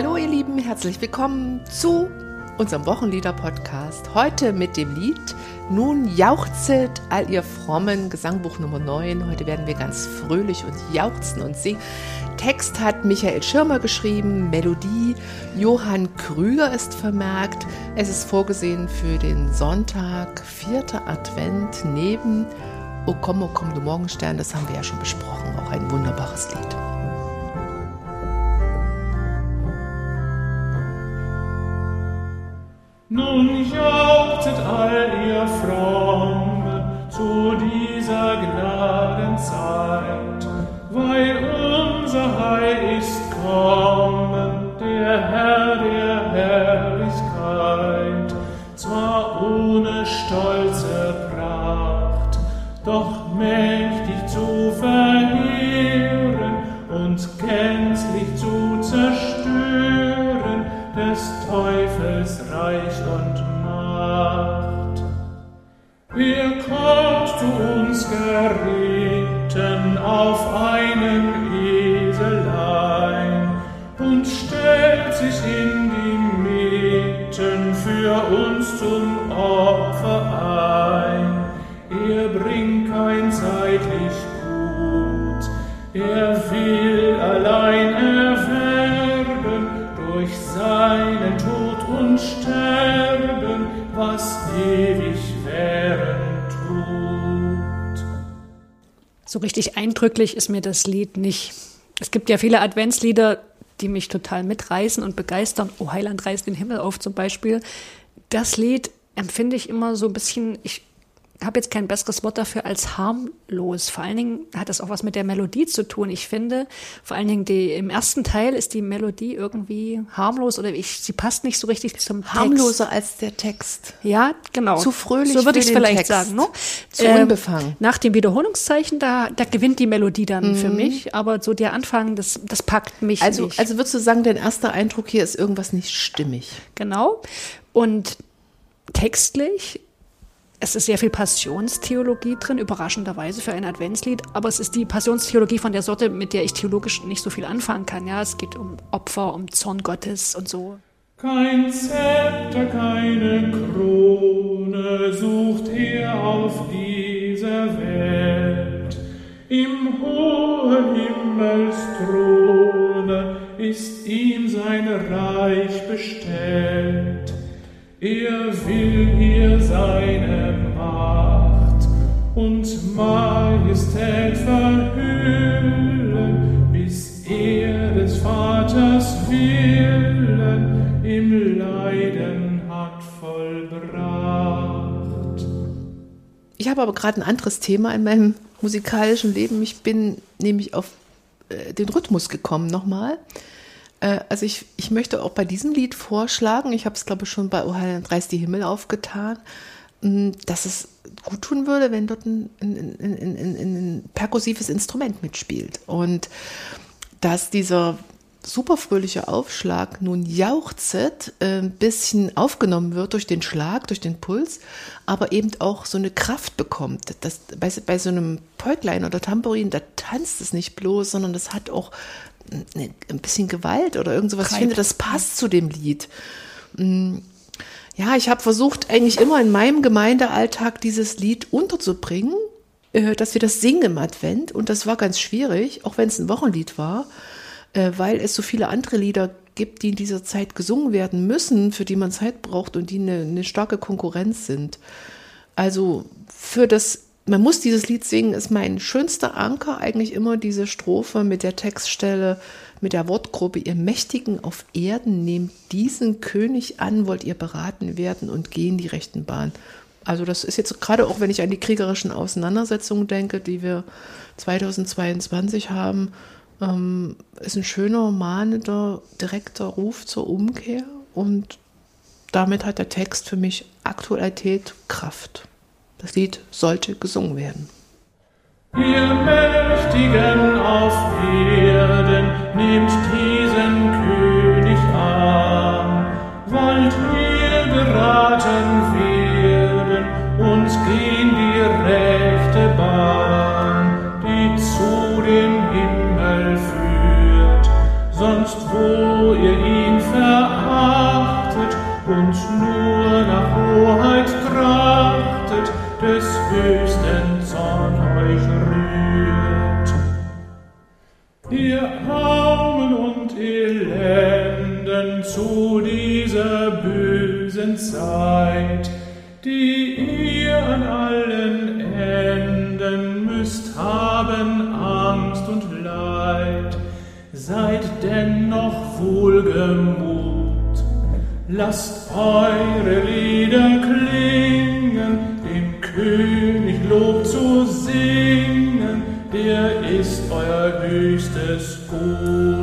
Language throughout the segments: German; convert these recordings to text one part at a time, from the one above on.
Hallo ihr Lieben, herzlich willkommen zu unserem Wochenlieder-Podcast. Heute mit dem Lied Nun jauchzet all ihr frommen, Gesangbuch Nummer 9. Heute werden wir ganz fröhlich und jauchzen und singen. Text hat Michael Schirmer geschrieben, Melodie Johann Krüger ist vermerkt. Es ist vorgesehen für den Sonntag, vierter Advent, neben O komm, o komm, du Morgenstern, das haben wir ja schon besprochen, auch ein wunderbares Lied. Nun jauchzet all ihr Frommen zu dieser Gnadenzeit, weil unser Heil ist kommen, So richtig eindrücklich ist mir das Lied nicht. Es gibt ja viele Adventslieder, die mich total mitreißen und begeistern. O Heiland reißt den Himmel auf zum Beispiel. Das Lied empfinde ich immer so ein bisschen, ich habe jetzt kein besseres Wort dafür als harmlos. Vor allen Dingen hat das auch was mit der Melodie zu tun. Ich finde, vor allen Dingen die, im ersten Teil ist die Melodie irgendwie harmlos oder ich, sie passt nicht so richtig zum Text. Harmloser als der Text. Ja, genau. Zu fröhlich So würde ich es vielleicht Text. sagen. Ne? Zu Ähm, unbefangen. Nach dem Wiederholungszeichen, da, da gewinnt die Melodie dann Mhm. für mich. Aber so der Anfang, das, das packt mich Also, nicht. also würdest du sagen, dein erster Eindruck hier ist irgendwas nicht stimmig? Genau. Und textlich, es ist sehr viel Passionstheologie drin, überraschenderweise für ein Adventslied, aber es ist die Passionstheologie von der Sorte, mit der ich theologisch nicht so viel anfangen kann. Ja, es geht um Opfer, um Zorn Gottes und so. Kein Zepter, keine Krone sucht er auf dieser Welt. Im hohen Himmelsthrone ist ihm sein Reich bestellt. Er will hier seine Macht und Majestät verhüllen, bis er des Vaters Willen im Leiden hat vollbracht. Ich habe aber gerade ein anderes Thema in meinem musikalischen Leben. Ich bin nämlich auf äh, den Rhythmus gekommen nochmal. Äh, also ich, ich möchte auch bei diesem Lied vorschlagen, ich habe es glaube ich schon bei O Heiland reißt die Himmel aufgetan, dass es gut tun würde, wenn dort ein, ein, ein, ein, perkussives Instrument mitspielt. Und dass dieser super fröhliche Aufschlag nun jauchzet, äh, ein bisschen aufgenommen wird durch den Schlag, durch den Puls, aber eben auch so eine Kraft bekommt. Das, bei, bei so einem Päuglein oder Tambourin, da tanzt es nicht bloß, sondern das hat auch ein, bisschen Gewalt oder irgend sowas. Ich finde, das passt zu dem Lied. Ja, ich habe versucht, eigentlich immer in meinem Gemeindealltag dieses Lied unterzubringen, dass wir das singen im Advent. Und das war ganz schwierig, auch wenn es ein Wochenlied war, äh, weil es so viele andere Lieder gibt, die in dieser Zeit gesungen werden müssen, für die man Zeit braucht und die eine, eine starke Konkurrenz sind. Also für das, man muss dieses Lied singen, ist mein schönster Anker eigentlich immer diese Strophe mit der Textstelle, mit der Wortgruppe, ihr Mächtigen auf Erden, nehmt diesen König an, wollt ihr beraten werden und gehen die rechten Bahn. Also das ist jetzt gerade auch, wenn ich an die kriegerischen Auseinandersetzungen denke, die wir 2022 haben, ähm, ist ein schöner, mahnender, direkter Ruf zur Umkehr und damit hat der Text für mich Aktualität, Kraft. Das Lied sollte gesungen werden. Ihr Mächtigen auf Erden, nehmt diesen König an. Wollt ihr beraten werden, uns gehen die rechte Bahn, die zu dem Himmel führt, sonst wo ihr ihn verachtet und nur nach Hoheit trachtet, des Höchsten allen Enden müsst haben Angst und Leid, seid dennoch wohlgemut. Lasst eure Lieder klingen, dem König Lob zu singen, der ist euer höchstes Gut.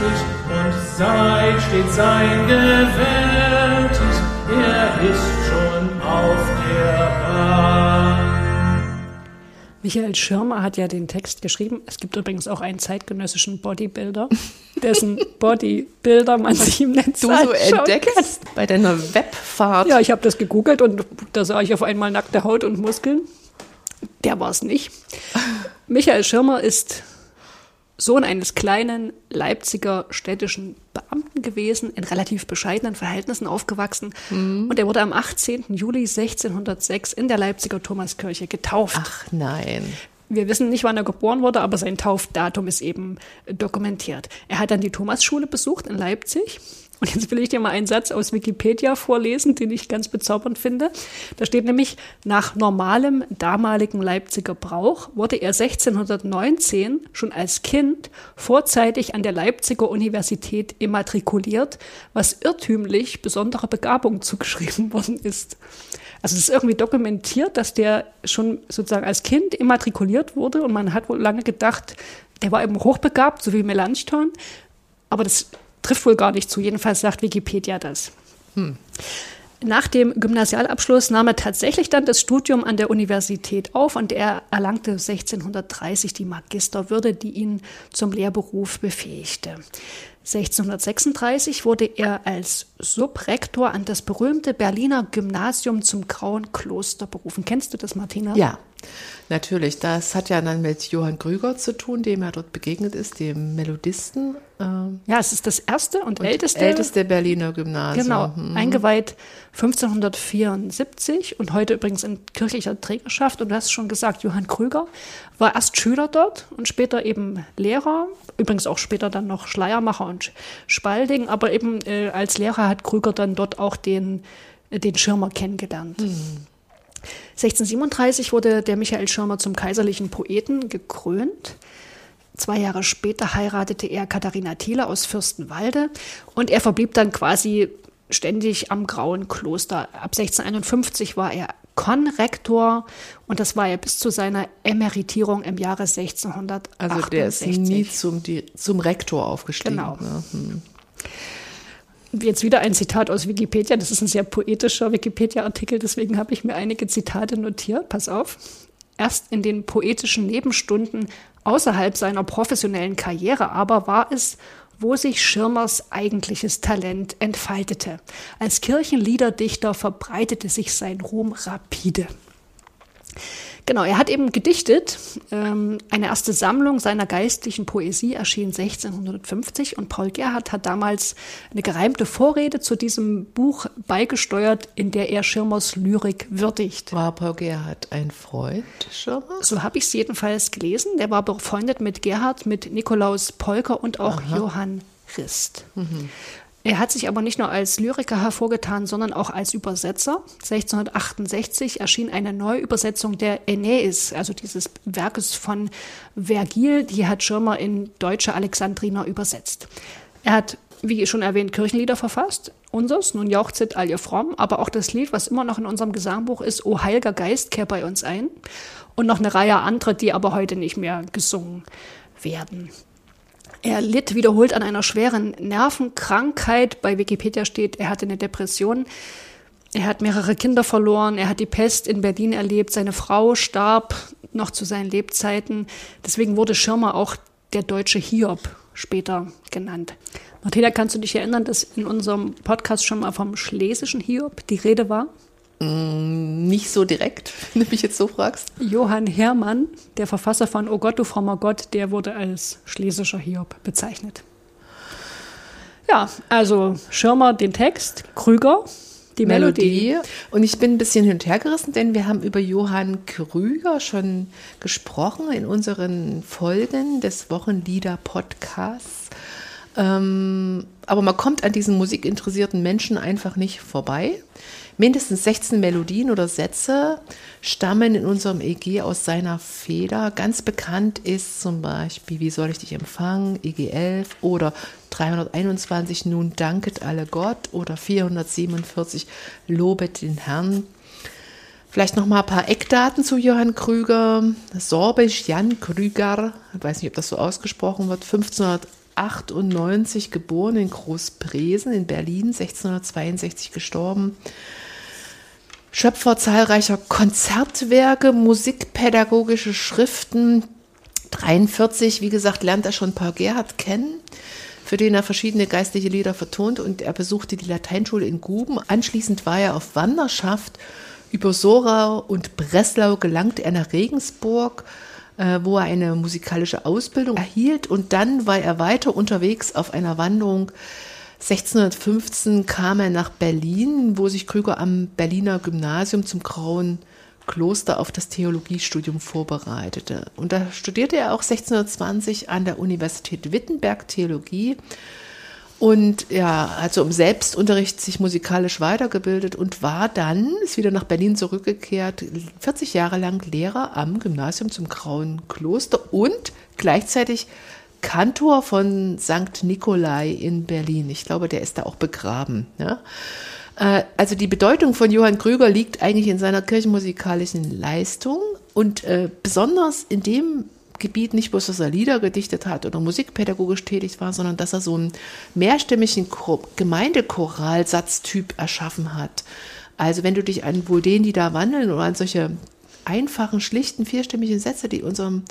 Fertig und seid stets sein gewärtig. Er ist schon auf der Bahn. Michael Schirmer hat ja den Text geschrieben. Es gibt übrigens auch einen zeitgenössischen Bodybuilder, dessen Bodybuilder man sich im Netz Du so entdeckst bei deiner Webfahrt. Ja, ich habe das gegoogelt und da sah ich auf einmal nackte Haut und Muskeln. Der war es nicht. Michael Schirmer ist Sohn eines kleinen Leipziger städtischen Beamten gewesen, in relativ bescheidenen Verhältnissen aufgewachsen. Und er wurde am 18. Juli 1606 in der Leipziger Thomaskirche getauft. Ach nein. Wir wissen nicht, wann er geboren wurde, aber sein Taufdatum ist eben dokumentiert. Er hat dann die Thomasschule besucht in Leipzig. Und jetzt will ich dir mal einen Satz aus Wikipedia vorlesen, den ich ganz bezaubernd finde. Da steht nämlich, nach normalem damaligen Leipziger Brauch wurde er 1619 schon als Kind vorzeitig an der Leipziger Universität immatrikuliert, was irrtümlich besonderer Begabung zugeschrieben worden ist. Also es ist irgendwie dokumentiert, dass der schon sozusagen als Kind immatrikuliert wurde und man hat wohl lange gedacht, der war eben hochbegabt, so wie Melanchthon. Aber das trifft wohl gar nicht zu. Jedenfalls sagt Wikipedia das. Nach dem Gymnasialabschluss nahm er tatsächlich dann das Studium an der Universität auf und er erlangte 1630 die Magisterwürde, die ihn zum Lehrberuf befähigte. 1636 wurde er als Subrektor an das berühmte Berliner Gymnasium zum Grauen Kloster berufen. Kennst du das, Martina? Ja, natürlich. Das hat ja dann mit Johann Krüger zu tun, dem er dort begegnet ist, dem Melodisten. ähm, Ja, es ist das erste und, und älteste. älteste Berliner Gymnasium. Genau, Hm. eingeweiht 1574 und heute übrigens in kirchlicher Trägerschaft. Und du hast schon gesagt, Johann Krüger war erst Schüler dort und später eben Lehrer. Übrigens auch später dann noch Schleiermacher und Spalding. Aber eben äh, als Lehrer hat Krüger dann dort auch den, äh, den Schirmer kennengelernt. 1637 wurde der Michael Schirmer zum kaiserlichen Poeten gekrönt. Zwei Jahre später heiratete er Katharina Thiele aus Fürstenwalde und er verblieb dann quasi ständig am Grauen Kloster. Ab 1651 war er Konrektor und das war er bis zu seiner Emeritierung im Jahre 1668. Also der ist nie zum, zum Rektor aufgestiegen. Genau. Ne? Hm. Jetzt wieder ein Zitat aus Wikipedia. Das ist ein sehr poetischer Wikipedia-Artikel, deswegen habe ich mir einige Zitate notiert. Pass auf. Erst in den poetischen Nebenstunden außerhalb seiner professionellen Karriere aber war es, wo sich Schirmers eigentliches Talent entfaltete. Als Kirchenliederdichter verbreitete sich sein Ruhm rapide. Genau, er hat eben gedichtet. Ähm, eine erste Sammlung seiner geistlichen Poesie erschien 1650 und Paul Gerhardt hat damals eine gereimte Vorrede zu diesem Buch beigesteuert, in der er Schirmers Lyrik würdigt. War Paul Gerhardt ein Freund Schirmers? So habe ich es jedenfalls gelesen. Der war befreundet mit Gerhard, mit Nikolaus Polker und auch Johann Rist. Er hat sich aber nicht nur als Lyriker hervorgetan, sondern auch als Übersetzer. 1668 erschien eine Neuübersetzung der Aeneis, also dieses Werkes von Vergil, die hat Schirmer in deutsche Alexandriner übersetzt. Er hat, wie schon erwähnt, Kirchenlieder verfasst. Unseres, nun jauchzet all ihr fromm, aber auch das Lied, was immer noch in unserem Gesangbuch ist, O Heiliger Geist, kehr bei uns ein. Und noch eine Reihe anderer, die aber heute nicht mehr gesungen werden. Er litt wiederholt an einer schweren Nervenkrankheit. Bei Wikipedia steht, er hatte eine Depression. Er hat mehrere Kinder verloren. Er hat die Pest in Berlin erlebt. Seine Frau starb noch zu seinen Lebzeiten. Deswegen wurde Schirmer auch der deutsche Hiob später genannt. Martina, kannst du dich erinnern, dass in unserem Podcast schon mal vom schlesischen Hiob die Rede war? Nicht so direkt, wenn du mich jetzt so fragst. Johann Hermann, der Verfasser von O Gott, du frommer Gott, der wurde als schlesischer Hiob bezeichnet. Ja, also Schirmer den Text, Krüger die Melodie. Melodie. Und ich bin ein bisschen hin und her gerissen, denn wir haben über Johann Krüger schon gesprochen in unseren Folgen des Wochenlieder-Podcasts. Ähm, aber man kommt an diesen musikinteressierten Menschen einfach nicht vorbei. Mindestens 16 Melodien oder Sätze stammen in unserem EG aus seiner Feder. Ganz bekannt ist zum Beispiel Wie soll ich dich empfangen, EG 11 oder 321 Nun danket alle Gott oder 447 Lobet den Herrn. Vielleicht noch mal ein paar Eckdaten zu Johann Krüger. Sorbisch Jan Krüger, ich weiß nicht, ob das so ausgesprochen wird, 1598 geboren in Großpresen in Berlin, 1662 gestorben. Schöpfer zahlreicher Konzertwerke, musikpädagogische Schriften. 43, wie gesagt, lernt er schon Paul Gerhardt kennen, für den er verschiedene geistliche Lieder vertont und er besuchte die Lateinschule in Guben. Anschließend war er auf Wanderschaft. Über Sorau und Breslau gelangte er nach Regensburg, äh, wo er eine musikalische Ausbildung erhielt und dann war er weiter unterwegs auf einer Wanderung 1615 kam er nach Berlin, wo sich Krüger am Berliner Gymnasium zum Grauen Kloster auf das Theologiestudium vorbereitete. Und da studierte er auch 1620 an der Universität Wittenberg Theologie und ja, also im Selbstunterricht sich musikalisch weitergebildet und war dann, ist wieder nach Berlin zurückgekehrt, 40 Jahre lang Lehrer am Gymnasium zum Grauen Kloster und gleichzeitig Kantor von St. Nikolai in Berlin. Ich glaube, der ist da auch begraben. Ja? Äh, also die Bedeutung von Johann Krüger liegt eigentlich in seiner kirchenmusikalischen Leistung und äh, besonders in dem Gebiet nicht bloß, dass er Lieder gedichtet hat oder musikpädagogisch tätig war, sondern dass er so einen mehrstimmigen Gemeindekoralsatztyp erschaffen hat. Also wenn du dich an wohl den, die da wandeln oder an solche einfachen, schlichten, vierstimmigen Sätze, die in unserem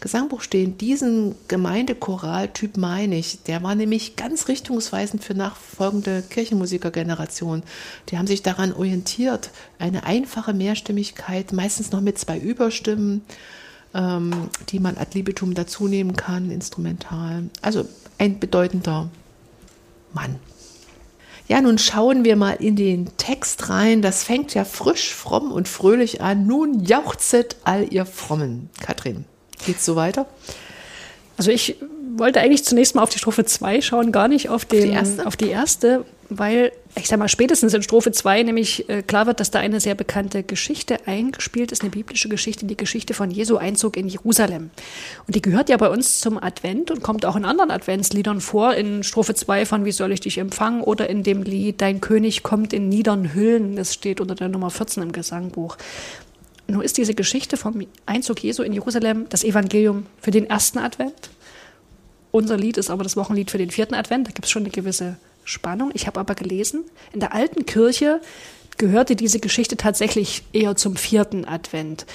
Gesangbuch stehen, diesen Gemeindechoral-Typ meine ich. Der war nämlich ganz richtungsweisend für nachfolgende Kirchenmusikergenerationen. Die haben sich daran orientiert, eine einfache Mehrstimmigkeit, meistens noch mit zwei Überstimmen, ähm, die man ad libitum dazunehmen kann, instrumental. Also ein bedeutender Mann. Ja, nun schauen wir mal in den Text rein. Das fängt ja frisch, fromm und fröhlich an. Nun jauchzet all ihr Frommen. Katrin, geht's so weiter? Also ich wollte eigentlich zunächst mal auf die Strophe 2 schauen, gar nicht auf, den, auf, die, auf die erste, weil ich sag mal, spätestens in Strophe 2 nämlich äh, klar wird, dass da eine sehr bekannte Geschichte eingespielt ist, eine biblische Geschichte, die Geschichte von Jesu Einzug in Jerusalem. Und die gehört ja bei uns zum Advent und kommt auch in anderen Adventsliedern vor, in Strophe 2 von Wie soll ich dich empfangen oder in dem Lied Dein König kommt in niedern Hüllen, das steht unter der Nummer 14 im Gesangbuch. Nun ist diese Geschichte vom Einzug Jesu in Jerusalem das Evangelium für den ersten Advent. Unser Lied ist aber das Wochenlied für den vierten Advent. Da gibt es schon eine gewisse Spannung. Ich habe aber gelesen, in der alten Kirche gehörte diese Geschichte tatsächlich eher zum vierten Advent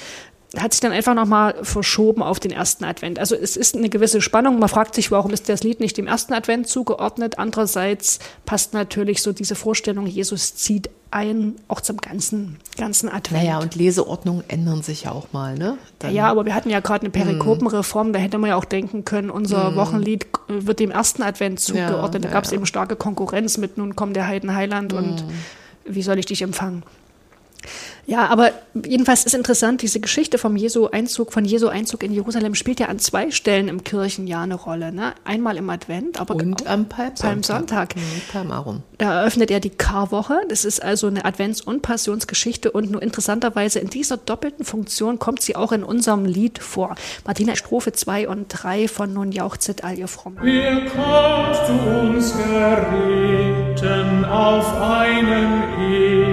hat sich dann einfach nochmal verschoben auf den ersten Advent. Also es ist eine gewisse Spannung. Man fragt sich, warum ist das Lied nicht dem ersten Advent zugeordnet? Andererseits passt natürlich so diese Vorstellung, Jesus zieht ein, auch zum ganzen, ganzen Advent. Naja, und Leseordnungen ändern sich ja auch mal, ne? Dann ja, aber wir hatten ja gerade eine Perikopenreform, da hätte man ja auch denken können, unser mm. Wochenlied wird dem ersten Advent zugeordnet. Ja, da gab es ja. eben starke Konkurrenz mit Nun kommt der Heiden Heiland mm. und wie soll ich dich empfangen? Ja, aber jedenfalls ist interessant, diese Geschichte vom Jesu Einzug, von Jesu Einzug in Jerusalem spielt ja an zwei Stellen im Kirchenjahr eine Rolle. Ne? Einmal im Advent, aber und am Palmsonntag. Palmsonntag. Mhm, da eröffnet er die Karwoche. Das ist also eine Advents- und Passionsgeschichte und nur interessanterweise in dieser doppelten Funktion kommt sie auch in unserem Lied vor. Martina, Strophe 2 und 3 von Nun jauchzet all ihr Fromm. Wir kommt zu uns geritten auf einen und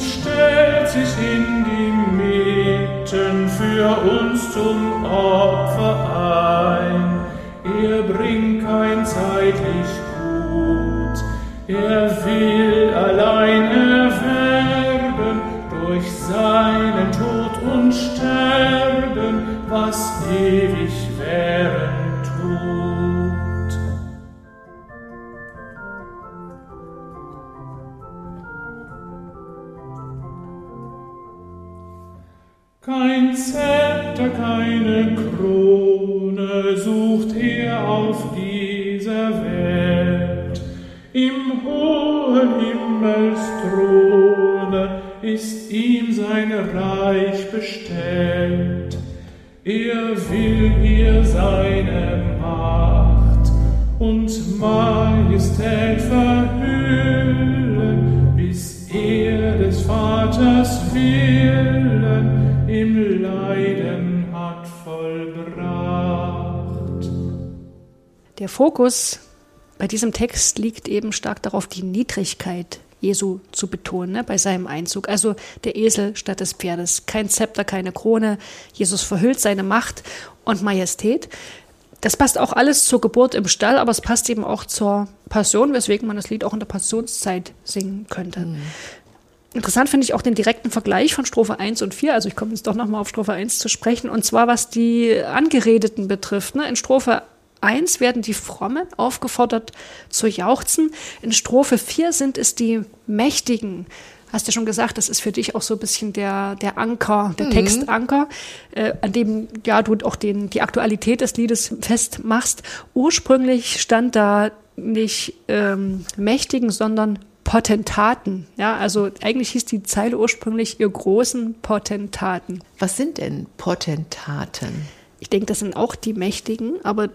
stellt sich in die Mitten für uns zum Opfer ein. Er bringt kein zeitlich Gut, er will allein erwerben durch seinen Tod und Sterben, was ewig Keine Krone sucht er auf dieser Welt. Im hohen Himmelsthrone ist ihm sein Reich bestellt. Er will ihr seine Macht und Majestät verhüllen, bis er des Vaters Willen im Leiden Der Fokus bei diesem Text liegt eben stark darauf, die Niedrigkeit Jesu zu betonen ne, bei seinem Einzug. Also der Esel statt des Pferdes. Kein Zepter, keine Krone. Jesus verhüllt seine Macht und Majestät. Das passt auch alles zur Geburt im Stall, aber es passt eben auch zur Passion, weswegen man das Lied auch in der Passionszeit singen könnte. Mhm. Interessant finde ich auch den direkten Vergleich von Strophe 1 und 4. Also ich komme jetzt doch nochmal auf Strophe 1 zu sprechen. Und zwar was die Angeredeten betrifft. Ne? In Strophe 1 werden die Frommen aufgefordert zu jauchzen. In Strophe 4 sind es die Mächtigen. Hast du ja schon gesagt, das ist für dich auch so ein bisschen der, der Anker, der mhm. Textanker, äh, an dem ja du auch den, die Aktualität des Liedes festmachst. Ursprünglich stand da nicht ähm, Mächtigen, sondern Potentaten. Ja, also eigentlich hieß die Zeile ursprünglich ihr großen Potentaten. Was sind denn Potentaten? Ich denke, das sind auch die Mächtigen, aber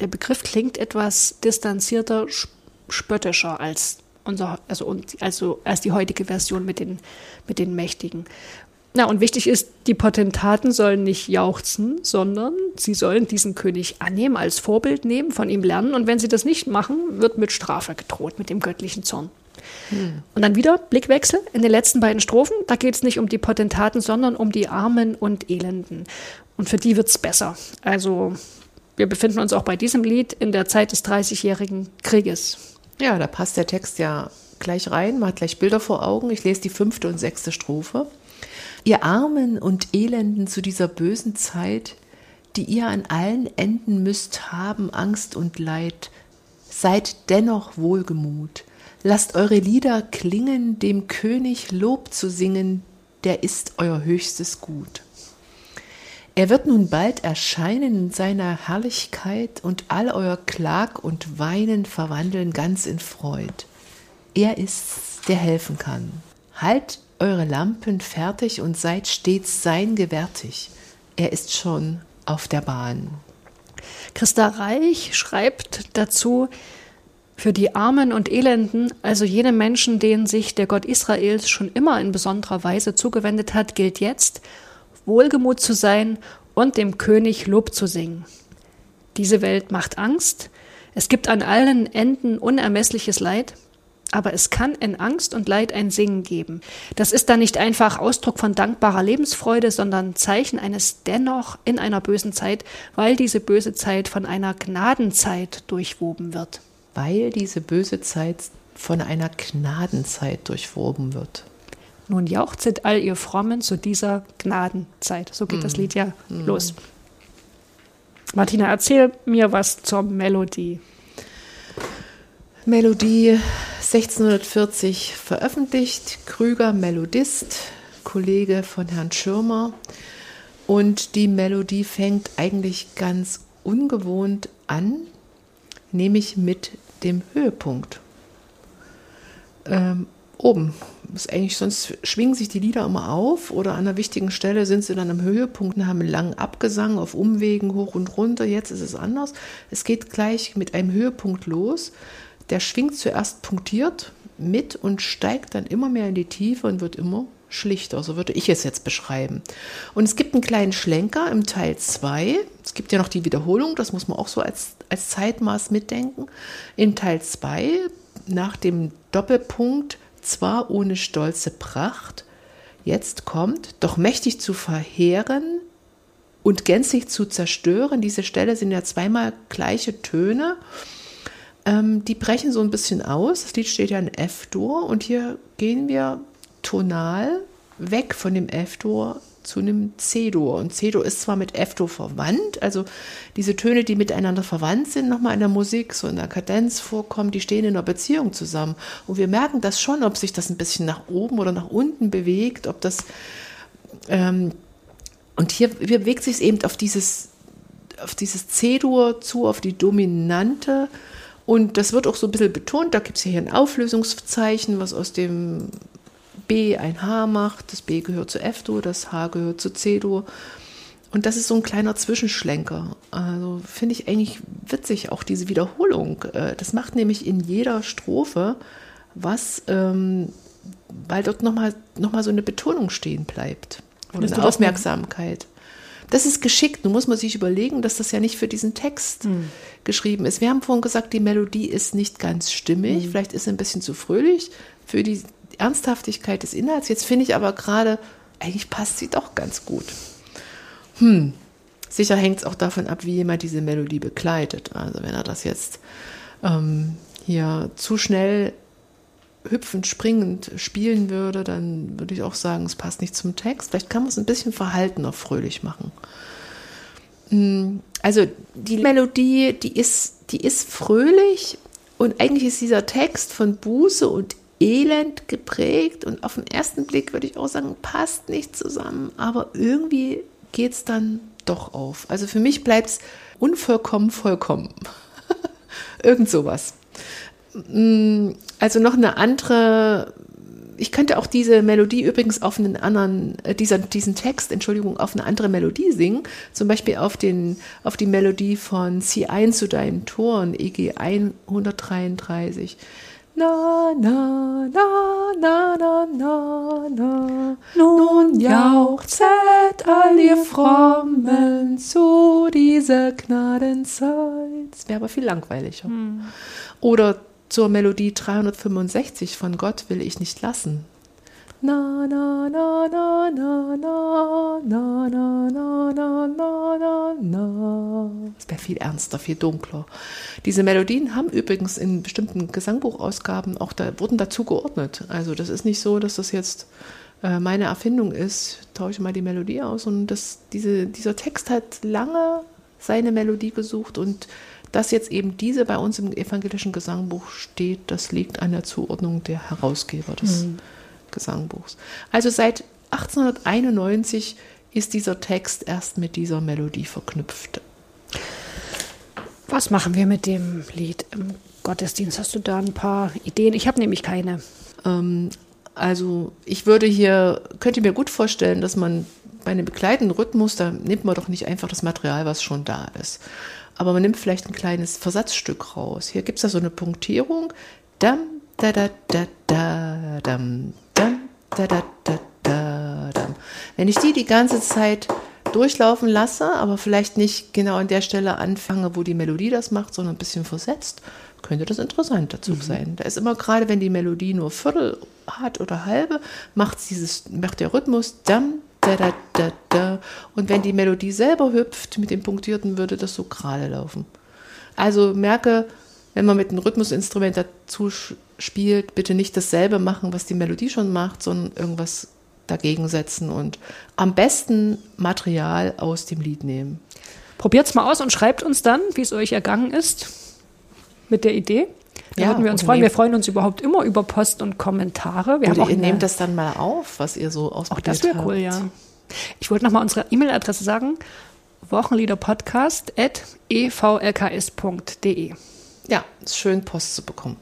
der Begriff klingt etwas distanzierter, spöttischer als unser, also, also als die heutige Version mit den, mit den Mächtigen. Na, und wichtig ist, die Potentaten sollen nicht jauchzen, sondern sie sollen diesen König annehmen, als Vorbild nehmen, von ihm lernen. Und wenn sie das nicht machen, wird mit Strafe gedroht, mit dem göttlichen Zorn. Hm. Und dann wieder Blickwechsel in den letzten beiden Strophen. Da geht es nicht um die Potentaten, sondern um die Armen und Elenden. Und für die wird es besser. Also wir befinden uns auch bei diesem Lied in der Zeit des Dreißigjährigen Krieges. Ja, da passt der Text ja gleich rein. Man hat gleich Bilder vor Augen. Ich lese die fünfte und sechste Strophe. Ihr Armen und Elenden zu dieser bösen Zeit, die ihr an allen Enden müsst haben, Angst und Leid, seid dennoch wohlgemut. Lasst eure Lieder klingen, dem König Lob zu singen, der ist euer höchstes Gut. Er wird nun bald erscheinen in seiner Herrlichkeit und all euer Klag und Weinen verwandeln ganz in Freud. Er ist's, der helfen kann. Halt eure Lampen fertig und seid stets sein gewärtig. Er ist schon auf der Bahn. Christa Reich schreibt dazu, für die Armen und Elenden, also jene Menschen, denen sich der Gott Israels schon immer in besonderer Weise zugewendet hat, gilt jetzt, Wohlgemut zu sein und dem König Lob zu singen. Diese Welt macht Angst, es gibt an allen Enden unermessliches Leid, aber es kann in Angst und Leid ein Singen geben. Das ist dann nicht einfach Ausdruck von dankbarer Lebensfreude, sondern Zeichen eines dennoch in einer bösen Zeit, weil diese böse Zeit von einer Gnadenzeit durchwoben wird. Weil diese böse Zeit von einer Gnadenzeit durchwoben wird. Nun jauchzet all ihr Frommen zu dieser Gnadenzeit. So geht mm. das Lied ja mm. los. Martina, erzähl mir was zur Melodie. Melodie 1640 veröffentlicht, Krüger Melodist, Kollege von Herrn Schirmer. Und die Melodie fängt eigentlich ganz ungewohnt an, nämlich mit dem Höhepunkt. Ähm, oben. Ist eigentlich, sonst schwingen sich die Lieder immer auf oder an einer wichtigen Stelle sind sie dann am Höhepunkt und haben einen langen Abgesang auf Umwegen hoch und runter. Jetzt ist es anders. Es geht gleich mit einem Höhepunkt los. Der schwingt zuerst punktiert mit und steigt dann immer mehr in die Tiefe und wird immer schlichter, so würde ich es jetzt beschreiben. Und es gibt einen kleinen Schlenker im Teil 2. Es gibt ja noch die Wiederholung, das muss man auch so als, als Zeitmaß mitdenken. In Teil 2, nach dem Doppelpunkt, zwar ohne stolze Pracht, jetzt kommt, doch mächtig zu verheeren und gänzlich zu zerstören. Diese Stelle sind ja zweimal gleiche Töne. Ähm, die brechen so ein bisschen aus. Das Lied steht ja in F-Dur und hier gehen wir tonal weg von dem F-Dur zu einem C-Dur. Und C-Dur ist zwar mit F-Dur verwandt, also diese Töne, die miteinander verwandt sind, nochmal in der Musik, so in der Kadenz vorkommen, die stehen in einer Beziehung zusammen. Und wir merken das schon, ob sich das ein bisschen nach oben oder nach unten bewegt, ob das. Ähm, und hier bewegt sich es eben auf dieses, auf dieses C-Dur zu, auf die dominante Und das wird auch so ein bisschen betont. Da gibt es hier ein Auflösungszeichen, was aus dem B ein H macht. Das B gehört zu F-Dur, das H gehört zu C-Dur. Und das ist so ein kleiner Zwischenschlenker. Also finde ich eigentlich witzig, auch diese Wiederholung. Äh, das macht nämlich in jeder Strophe was, ähm, weil dort nochmal noch mal so eine Betonung stehen bleibt. Und eine Aufmerksamkeit. Das ist geschickt. Nun muss man sich überlegen, dass das ja nicht für diesen Text Hm. geschrieben ist. Wir haben vorhin gesagt, die Melodie ist nicht ganz stimmig. Hm. Vielleicht ist sie ein bisschen zu fröhlich für die Ernsthaftigkeit des Inhalts. Jetzt finde ich aber gerade, eigentlich passt sie doch ganz gut. Hm. Sicher hängt es auch davon ab, wie jemand diese Melodie begleitet. Also wenn er das jetzt ähm, hier zu schnell hüpfend, springend spielen würde, dann würde ich auch sagen, es passt nicht zum Text. Vielleicht kann man es ein bisschen verhaltener fröhlich machen. Mm, Also die Melodie, die ist, die ist fröhlich und eigentlich ist dieser Text von Buße und Elend geprägt und auf den ersten Blick würde ich auch sagen, passt nicht zusammen, aber irgendwie geht es dann doch auf. Also für mich bleibt es unvollkommen vollkommen. Irgend sowas. Mm, Also noch eine andere, ich könnte auch diese Melodie übrigens auf einen anderen, äh, dieser, diesen Text, Entschuldigung, auf eine andere Melodie singen. Zum Beispiel auf, den, auf die Melodie von Zieh ein zu deinen Toren, EG 133. Na, na, na, na, na, na, na. Nun jauchzet all ihr Frommen zu dieser Gnadenzeit. Das wäre aber viel langweiliger. Oder zur Melodie 365 von Gott will ich nicht lassen. Na, na, na, na, na, na, na, na, na, na, na, na, na. Das wäre viel ernster, viel dunkler. Diese Melodien haben übrigens in bestimmten Gesangbuchausgaben auch da, wurden dazu geordnet. Also das ist nicht so, dass das jetzt äh, meine Erfindung ist, tausche mal die Melodie aus. Und das, diese, dieser Text hat lange seine Melodie gesucht und dass jetzt eben diese bei uns im evangelischen Gesangbuch steht, das liegt an der Zuordnung der Herausgeber des Gesangbuchs. Also seit 1891 ist dieser Text erst mit dieser Melodie verknüpft. Was machen wir mit dem Lied im Gottesdienst? Hast du da ein paar Ideen? Ich habe nämlich keine. Ähm, also ich würde hier, könnte mir gut vorstellen, dass man bei einem begleitenden Rhythmus, da nimmt man doch nicht einfach das Material, was schon da ist. Aber man nimmt vielleicht ein kleines Versatzstück raus. Hier gibt es da so eine Punktierung. Dam, da, da, da, da, dam, Wenn ich die die ganze Zeit durchlaufen lasse, aber vielleicht nicht genau an der Stelle anfange, wo die Melodie das macht, sondern ein bisschen versetzt, könnte das interessant dazu sein. Da ist immer gerade, wenn die Melodie nur Viertel hat oder halbe, macht dieses, macht der Rhythmus dam, da, da, da, da. Und wenn die Melodie selber hüpft mit dem Punktierten, würde das so gerade laufen. Also merke, wenn man mit einem Rhythmusinstrument dazu spielt, bitte nicht dasselbe machen, was die Melodie schon macht, sondern irgendwas dagegen setzen und am besten Material aus dem Lied nehmen. Probiert's mal aus und schreibt uns dann, wie es euch ergangen ist mit der Idee. Da Ja, würden wir uns freuen. Wir freuen uns überhaupt immer über Post und Kommentare. Wir haben auch ihr nehmt das dann mal auf, was ihr so Auch ausprobiert das wäre habt. cool, ja. Ich wollte nochmal unsere E-Mail-Adresse sagen. e wochenliederpodcast.evrks.de. Ja, ist schön Post zu bekommen.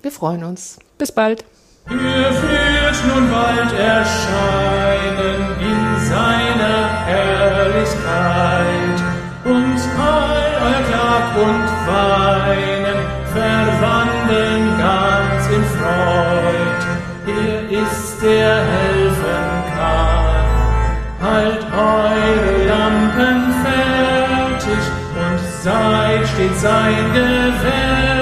Wir freuen uns. Bis bald. Er wird nun bald erscheinen in seiner Herrlichkeit und all euer Klag und Weinen verwandeln ganz in Freud. Er ist, der helfen Zeit steht sein Gefäß.